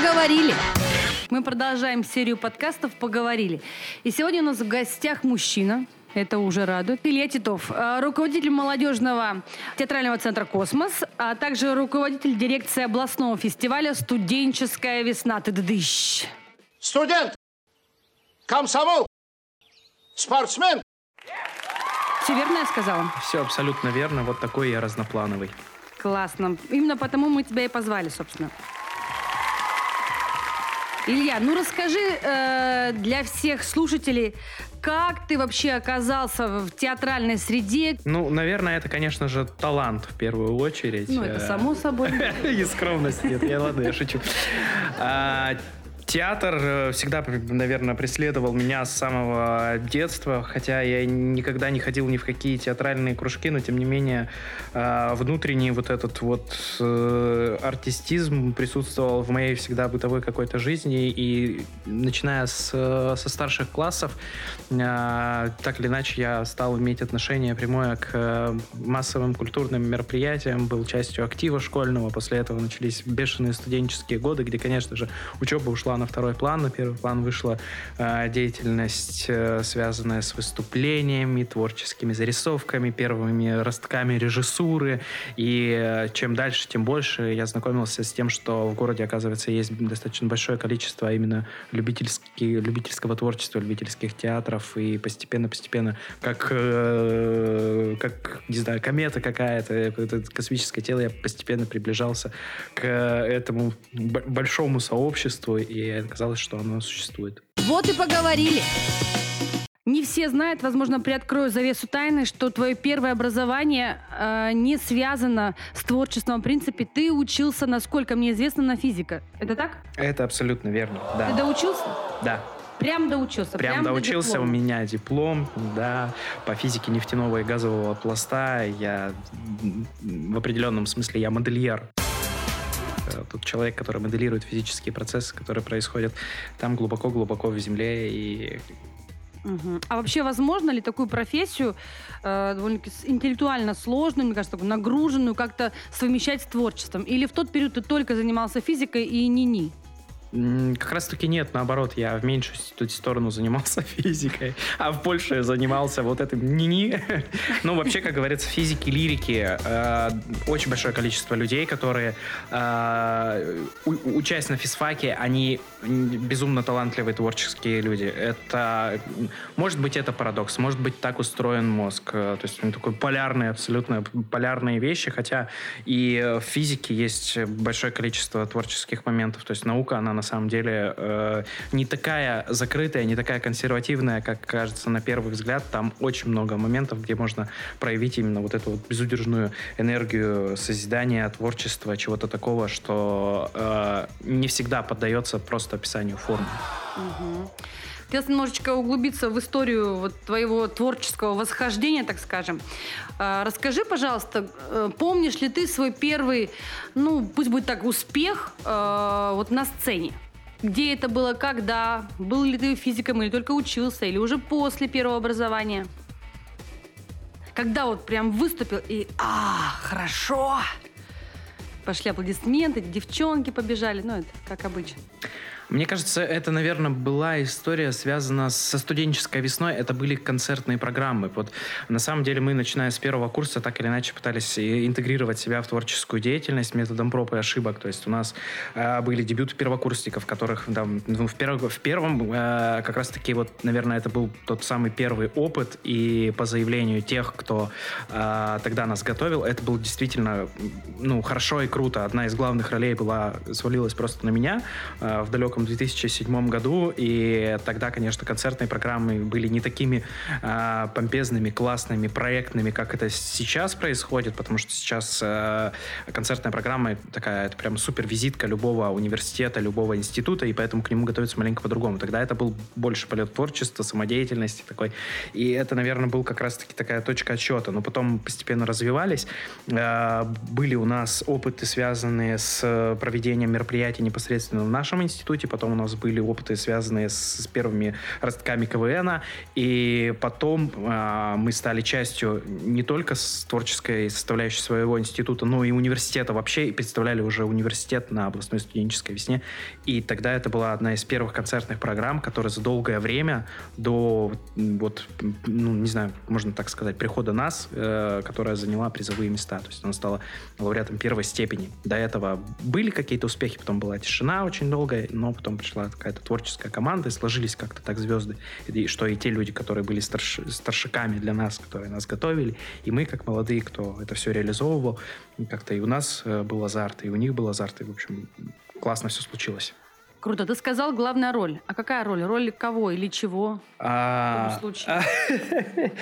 поговорили. Мы продолжаем серию подкастов «Поговорили». И сегодня у нас в гостях мужчина, это уже радует. Илья Титов, э, руководитель молодежного театрального центра «Космос», а также руководитель дирекции областного фестиваля «Студенческая весна». Ты дыщ. Студент, комсомол, спортсмен. Все верно я сказала? Все абсолютно верно. Вот такой я разноплановый. Классно. Именно потому мы тебя и позвали, собственно. Илья, ну расскажи э, для всех слушателей, как ты вообще оказался в театральной среде? Ну, наверное, это, конечно же, талант в первую очередь. Ну, это само собой. И скромность. Нет, я ладно, я шучу. Театр э, всегда, наверное, преследовал меня с самого детства, хотя я никогда не ходил ни в какие театральные кружки, но тем не менее э, внутренний вот этот вот э, артистизм присутствовал в моей всегда бытовой какой-то жизни, и начиная с, со старших классов, так или иначе я стал иметь отношение прямое к массовым культурным мероприятиям, был частью актива школьного, после этого начались бешеные студенческие годы, где, конечно же, учеба ушла на второй план. На первый план вышла э, деятельность, э, связанная с выступлениями, творческими зарисовками, первыми ростками режиссуры. И э, чем дальше, тем больше я знакомился с тем, что в городе, оказывается, есть достаточно большое количество именно любительского творчества, любительских театров. И постепенно-постепенно, как, э, как, не знаю, комета какая-то, это космическое тело, я постепенно приближался к этому большому сообществу. И и оказалось, что оно существует. Вот и поговорили. Не все знают, возможно, приоткрою завесу тайны, что твое первое образование э, не связано с творчеством. В принципе, ты учился, насколько мне известно, на физика. Это так? Это абсолютно верно, да. Ты доучился? Да. Прям доучился? Прям, прям доучился, до у меня диплом, да, по физике нефтяного и газового пласта. Я в определенном смысле я модельер. Э, тут человек, который моделирует физические процессы, которые происходят там глубоко-глубоко в земле и Угу. А вообще возможно ли такую профессию э, довольно-таки интеллектуально сложную, мне кажется, такую нагруженную, как-то совмещать с творчеством? Или в тот период ты только занимался физикой и ни-ни? Как раз таки нет, наоборот, я в меньшую сторону занимался физикой, а в большую занимался вот этим ни-ни. Ну, вообще, как говорится, физики, лирики, э, очень большое количество людей, которые, э, учась на физфаке, они безумно талантливые творческие люди. Это, может быть, это парадокс, может быть, так устроен мозг. Э, то есть он такой полярный, абсолютно полярные вещи, хотя и в физике есть большое количество творческих моментов. То есть наука, она на самом деле э, не такая закрытая, не такая консервативная, как кажется на первый взгляд. Там очень много моментов, где можно проявить именно вот эту вот безудержную энергию созидания, творчества, чего-то такого, что э, не всегда поддается просто описанию формы. Угу. Хотелось немножечко углубиться в историю вот твоего творческого восхождения, так скажем. А, расскажи, пожалуйста, э, помнишь ли ты свой первый, ну, пусть будет так, успех э, вот на сцене? Где это было, когда? Был ли ты физиком или только учился, или уже после первого образования? Когда вот прям выступил и «А, хорошо!» Пошли аплодисменты, девчонки побежали, ну это как обычно. Мне кажется, это, наверное, была история, связана со студенческой весной. Это были концертные программы. Вот на самом деле мы, начиная с первого курса, так или иначе пытались интегрировать себя в творческую деятельность методом проб и ошибок. То есть у нас э, были дебюты первокурсников, которых там, ну, в, перв, в первом э, как раз-таки вот, наверное, это был тот самый первый опыт. И по заявлению тех, кто э, тогда нас готовил, это было действительно ну, хорошо и круто. Одна из главных ролей была свалилась просто на меня э, в далеком далеком 2007 году, и тогда, конечно, концертные программы были не такими э, помпезными, классными, проектными, как это сейчас происходит, потому что сейчас э, концертная программа такая, это прям супер визитка любого университета, любого института, и поэтому к нему готовиться маленько по-другому. Тогда это был больше полет творчества, самодеятельности такой, и это, наверное, был как раз-таки такая точка отсчета, но потом постепенно развивались. Э, были у нас опыты, связанные с проведением мероприятий непосредственно в нашем институте, потом у нас были опыты, связанные с, с первыми ростками КВН, и потом э, мы стали частью не только с творческой составляющей своего института, но и университета вообще, и представляли уже университет на областной студенческой весне, и тогда это была одна из первых концертных программ, которая за долгое время до, вот, ну, не знаю, можно так сказать, прихода нас, э, которая заняла призовые места, то есть она стала лауреатом первой степени. До этого были какие-то успехи, потом была тишина очень долгая, но потом пришла какая-то творческая команда, и сложились как-то так звезды, и, что и те люди, которые были старш, старшиками для нас, которые нас готовили, и мы, как молодые, кто это все реализовывал, как-то и у нас э, был азарт, и у них был азарт, и, в общем, классно все случилось. Круто. Ты сказал главная роль. А какая роль? Роль кого или чего? А, В таком случае.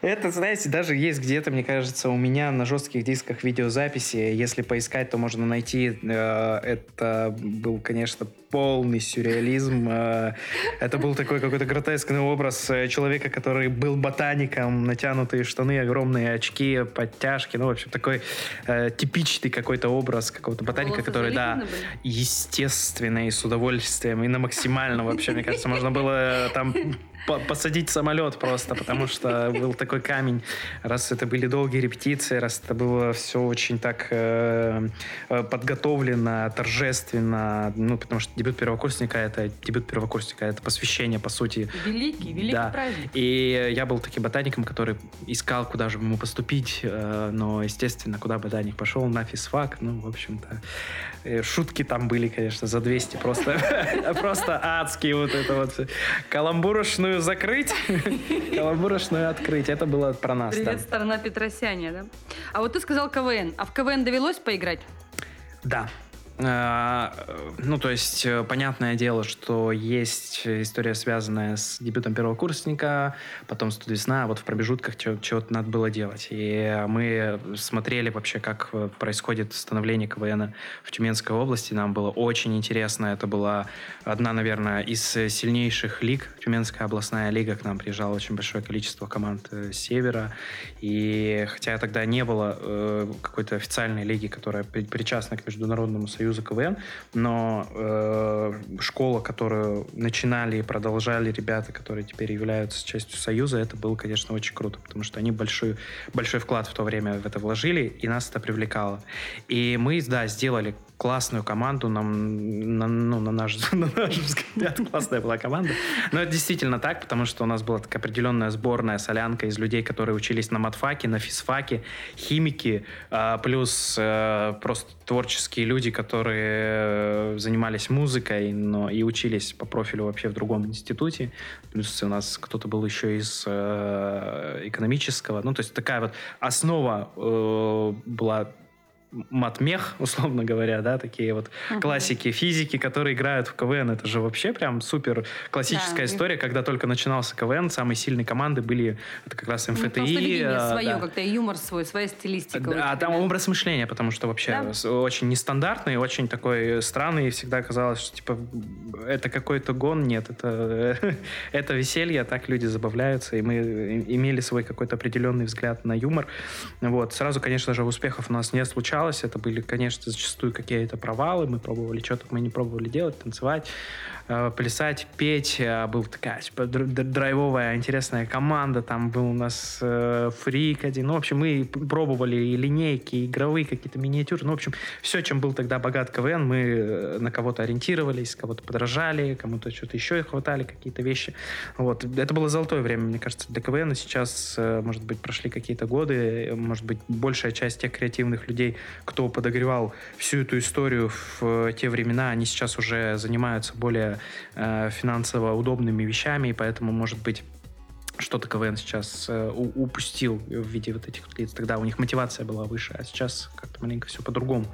Это, знаете, даже есть где-то, мне кажется, у меня на жестких дисках видеозаписи. Если поискать, то можно найти. Э, Это был, конечно, полный сюрреализм. Э, Это был такой какой-то гротескный образ э, человека, который был ботаником, натянутые штаны, огромные очки, подтяжки. Ну, в общем, такой э, типичный какой-то образ какого-то ботаника, Волосы который, да, были? естественно и с удовольствием, и на максимально вообще, мне кажется, можно было там посадить самолет просто, потому что был такой камень. Раз это были долгие репетиции, раз это было все очень так э, э, подготовлено, торжественно, ну, потому что дебют первокурсника — это дебют первокурсника, это посвящение, по сути, Великий, великий Да. праздник. и я был таким ботаником, который искал, куда же ему поступить, э, но, естественно, куда ботаник пошел, на физфак, ну, в общем-то, э, шутки там были, конечно, за 200, просто, просто адские вот это вот. Каламбурошную закрыть, каламбурошную открыть, это было про нас, да. Привет, сторона Петросяня, да? А вот ты сказал КВН. А в КВН довелось поиграть? Да. Э, Ну, то есть, э, понятное дело, что есть история, связанная с дебютом первокурсника, потом студвесна, а вот в промежутках чего- чего-то надо было делать. И мы смотрели вообще, как э, происходит становление КВН в Тюменской области. Нам было очень интересно. Это была одна, наверное, из сильнейших лиг. Тюменская областная лига. К нам приезжало очень большое количество команд севера. И хотя тогда не было какой-то официальной лиги, которая при- причастна к Международному союзу КВН, но э, школа, которую начинали и продолжали ребята, которые теперь являются частью союза, это было, конечно, очень круто, потому что они большой, большой вклад в то время в это вложили, и нас это привлекало. И мы, да, сделали классную команду, нам, на, ну, на, наш, на наш взгляд, классная была команда. Но это действительно так, потому что у нас была такая определенная сборная солянка из людей, которые учились на матфаке, на физфаке, химики, а, плюс э, просто творческие люди, которые э, занимались музыкой, но и учились по профилю вообще в другом институте. Плюс у нас кто-то был еще из э, экономического. Ну, то есть такая вот основа была матмех, условно говоря, да, такие вот Мгм. классики физики, которые играют в КВН. Это же вообще прям супер классическая Да. история, когда только начинался КВН, самые сильные команды были, это как раз Ну, МФТИ. Просто видение э, свое, да. как-то юмор свой, своя стилистика. Да, а там образ мышления, потому что вообще Да. очень нестандартный, очень такой странный, и всегда казалось, что типа это какой-то гон, нет, это, это веселье, так люди забавляются, и мы имели свой какой-то определенный взгляд на юмор. Вот. Сразу, конечно же, успехов у нас не случалось, это были, конечно, зачастую какие-то провалы, мы пробовали что-то, мы не пробовали делать, танцевать, э, плясать, петь, А, был такая типа, др- др- драйвовая, интересная команда, там был у нас э, фрик один, ну, в общем, мы пробовали и линейки, и игровые какие-то миниатюры, ну, в общем, все, чем был тогда богат КВН, мы э, на кого-то ориентировались, кого-то подражали, кому-то что-то еще хватали, какие-то вещи. Вот. Это было золотое время, мне кажется, для КВН. Сейчас, может быть, прошли какие-то годы, может быть, большая часть тех креативных людей, кто подогревал всю эту историю в э, те времена, они сейчас уже занимаются более э, финансово удобными вещами, и поэтому, может быть, что-то КВН сейчас э, упустил в виде вот этих лиц. Тогда у них мотивация была выше, а сейчас как-то маленько все по-другому.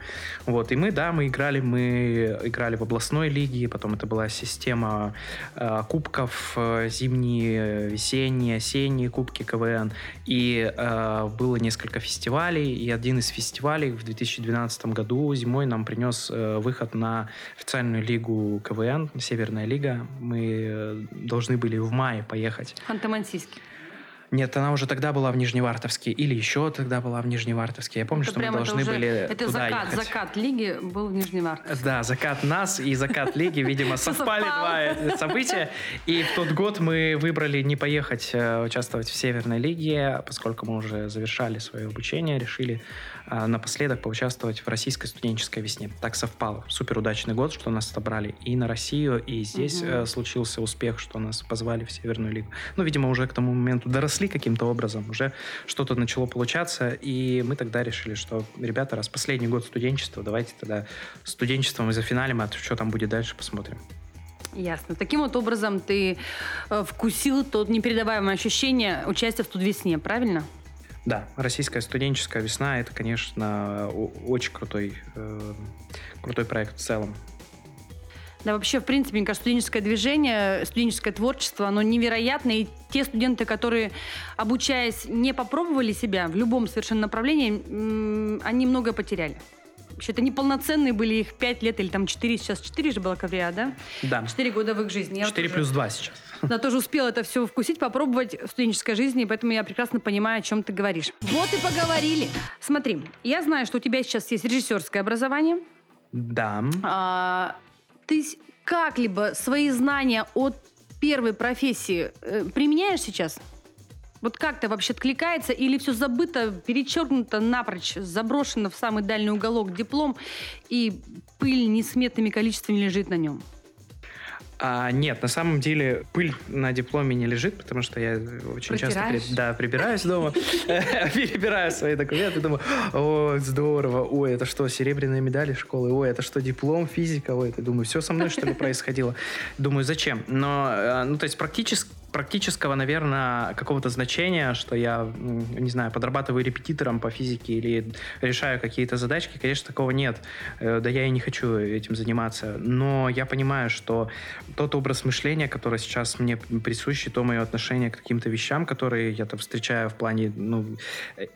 Вот, и мы, да, мы играли, мы играли в областной лиге, потом это была система э, кубков, э, зимние, весенние, осенние кубки КВН, и э, было несколько фестивалей, и один из фестивалей в 2012 году зимой нам принес э, выход на официальную лигу КВН, Северная лига. Мы э, должны были в мае поехать sist Нет, она уже тогда была в Нижневартовске, или еще тогда была в Нижневартовске. Я помню, Это что мы должны уже- были Это туда закат, ехать. закат лиги был в Нижневартовске. Да, закат нас и закат лиги, видимо, совпали два э, события. И в тот год мы выбрали не поехать э, участвовать в Северной лиге, поскольку мы уже завершали свое обучение, решили э, напоследок поучаствовать в российской студенческой весне. Так совпало. Супер удачный год, что нас отобрали и на Россию, и здесь случился успех, что нас позвали в Северную лигу. Ну, видимо, уже к тому моменту доросли каким-то образом, уже что-то начало получаться, и мы тогда решили, что, ребята, раз последний год студенчества, давайте тогда студенчеством и зафиналим, а что там будет дальше, посмотрим. Ясно. Таким вот образом ты э, вкусил тот непередаваемое ощущение участия в студвесне, правильно? Да, российская студенческая весна это, конечно, очень крутой, э, крутой проект в целом. Да, вообще, в принципе, мне кажется, студенческое движение, студенческое творчество, оно невероятное. И те студенты, которые, обучаясь, не попробовали себя в любом совершенно направлении, они многое потеряли. Вообще, это неполноценные были их пять лет или там четыре, сейчас четыре же бакалавриат, да? Да, Четыре года в их жизни. Я вот 4 тоже- плюс 2 сейчас. Да, тоже успела это все вкусить, попробовать в студенческой жизни, поэтому я прекрасно понимаю, о чем ты говоришь. Вот и поговорили. Смотри, я знаю, что у тебя сейчас есть режиссерское образование. Да. А, ты как-либо свои знания от первой профессии э, применяешь сейчас? Вот как-то вообще откликается или все забыто, перечеркнуто напрочь, заброшено в самый дальний уголок диплом и пыль несметными количествами лежит на нем? А, нет, на самом деле пыль на дипломе не лежит, потому что я очень часто при- да, прибираюсь дома, перебираю свои документы, думаю, о, здорово, ой, это что, серебряные медали школы, ой, это что, диплом, физика, ой, это, думаю, все со мной, что ли, происходило. Думаю, зачем? Но, э, ну, то есть практически практического, наверное, какого-то значения, что я, не знаю, подрабатываю репетитором по физике или решаю какие-то задачки, конечно, такого нет. Э, Да я и не хочу этим заниматься. Но я понимаю, что тот образ мышления, который сейчас мне присущ, то мое отношение к каким-то вещам, которые я там встречаю в плане, ну,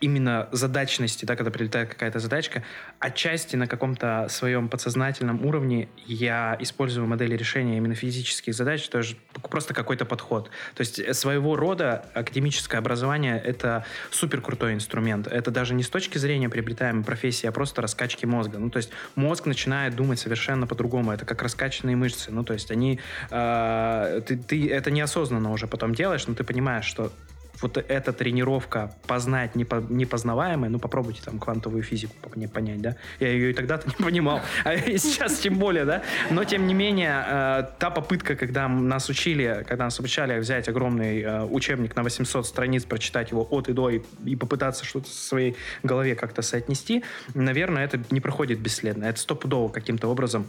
именно задачности, да, когда прилетает какая-то задачка, отчасти на каком-то своем подсознательном уровне я использую модели решения именно физических задач, то есть просто какой-то подход. То есть э, своего рода академическое образование — это супер крутой инструмент. Это даже не с точки зрения приобретаемой профессии, а просто раскачки мозга. Ну, то есть мозг начинает думать совершенно по-другому. Это как раскачанные мышцы. Ну, то есть они... э, ты, ты это неосознанно уже потом делаешь, но ты понимаешь, что вот эта тренировка познать непо- непознаваемое, ну попробуйте там квантовую физику поня- понять, да? Я ее и тогда-то не понимал, а сейчас тем более, да? Но тем не менее, э, та попытка, когда нас учили, когда нас обучали взять огромный э, учебник на 800 страниц, прочитать его от и до и, и попытаться что-то в своей голове как-то соотнести, наверное, это не проходит бесследно. Это стопудово каким-то образом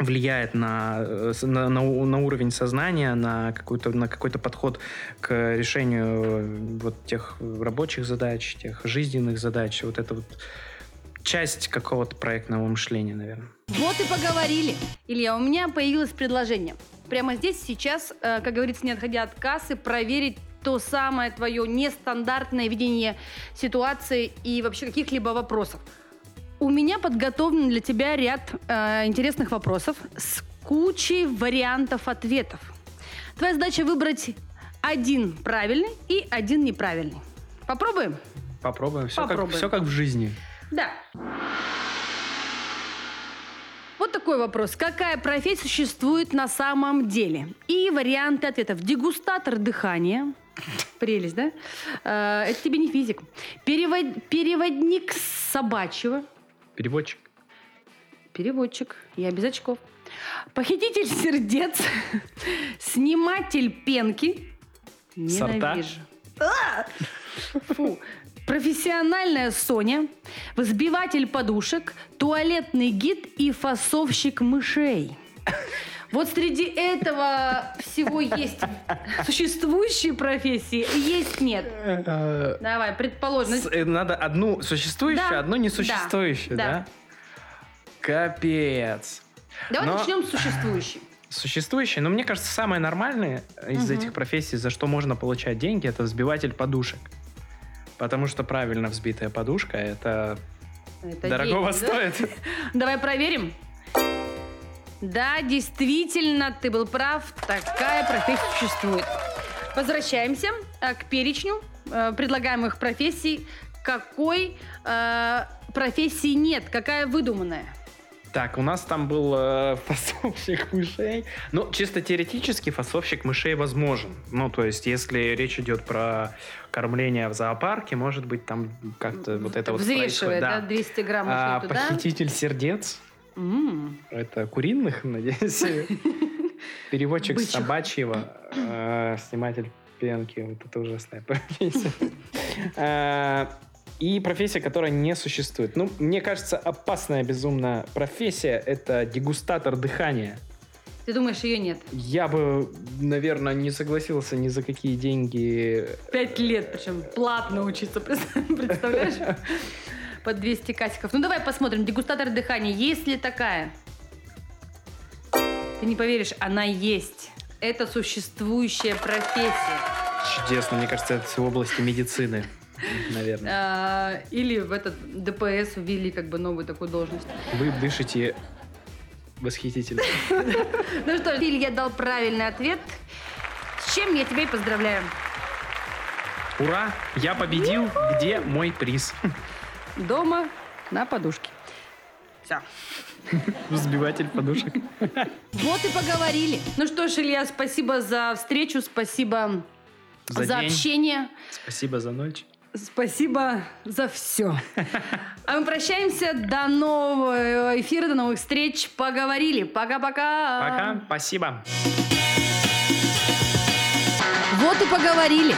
влияет на, э, на, на на уровень сознания, на какой-то, на какой-то подход к решению э, вот тех рабочих задач, тех жизненных задач. Вот это вот часть какого-то проектного мышления, наверное. Вот и поговорили. Илья, у меня появилось предложение. Прямо здесь, сейчас, э, как говорится, не отходя от кассы, проверить то самое твое нестандартное видение ситуации и вообще каких-либо вопросов. У меня подготовлен для тебя ряд э, интересных вопросов с кучей вариантов ответов. Твоя задача выбрать один правильный и один неправильный. Попробуем? Попробуем. Все, как, Попробуем. все как в жизни. Да. Вот такой вопрос. Какая профессия существует на самом деле? И варианты ответов. Дегустатор дыхания. Прелесть, да? Э, Это тебе не физик. Перевод- Переводник собачьего. Переводчик. Переводчик. Я без очков. Похититель сердец. Сниматель пенки. Ненавижу. А! Фу. Профессиональная Соня, взбиватель подушек, туалетный гид и фасовщик мышей. Вот среди этого всего есть существующие профессии, есть нет. Давай, предположим. Э, Надо одну существующую, Да. одну несуществующую, Да. да? Капец. Давай но- начнем с существующей. Существующие, но мне кажется, самое нормальное из Мгм. этих профессий, за что можно получать деньги, это взбиватель подушек. Потому что правильно взбитая подушка, это, Это дорогого деньги, да? стоит. Давай проверим. Да, действительно, ты был прав. Такая профессия существует. Возвращаемся э, к перечню э, предлагаемых профессий. Какой э, профессии нет? Какая выдуманная? Так, у нас там был э, фасовщик мышей. Ну, чисто теоретически фасовщик мышей возможен. Ну, то есть, если речь идет про кормление в зоопарке, может быть, там как-то вот это вот Взвешивает, происходит, да, 200 грамм А, туда. похититель сердец. М. Это куриных, надеюсь. Переводчик Бычьих. собачьего, э, сниматель пенки. Вот это ужасная профессия. Э, И профессия, которая не существует. Ну, мне кажется, опасная безумно профессия — это дегустатор дыхания. Ты думаешь, ее нет? Я бы, наверное, не согласился ни за какие деньги. Пять лет, причем платно учиться, представляешь? По 200 касиков. Ну давай посмотрим, дегустатор дыхания, есть ли такая? Ты не поверишь, она есть. Это существующая профессия. Чудесно, мне кажется, это в области медицины, наверное. А, Или в этот ДПС ввели как бы новую такую должность. Вы дышите восхитительно. Ну что, Илья дал правильный ответ. С чем я тебя и поздравляю. Ура! Я победил! Где мой приз? Дома на подушке. Все. Взбиватель подушек. Вот и поговорили. Ну что ж, Илья, спасибо за встречу, спасибо За за, день. общение, Спасибо за ночь. спасибо за все. А мы прощаемся. До нового эфира, до новых встреч. Поговорили. Пока-пока. Пока. Спасибо. Вот и поговорили.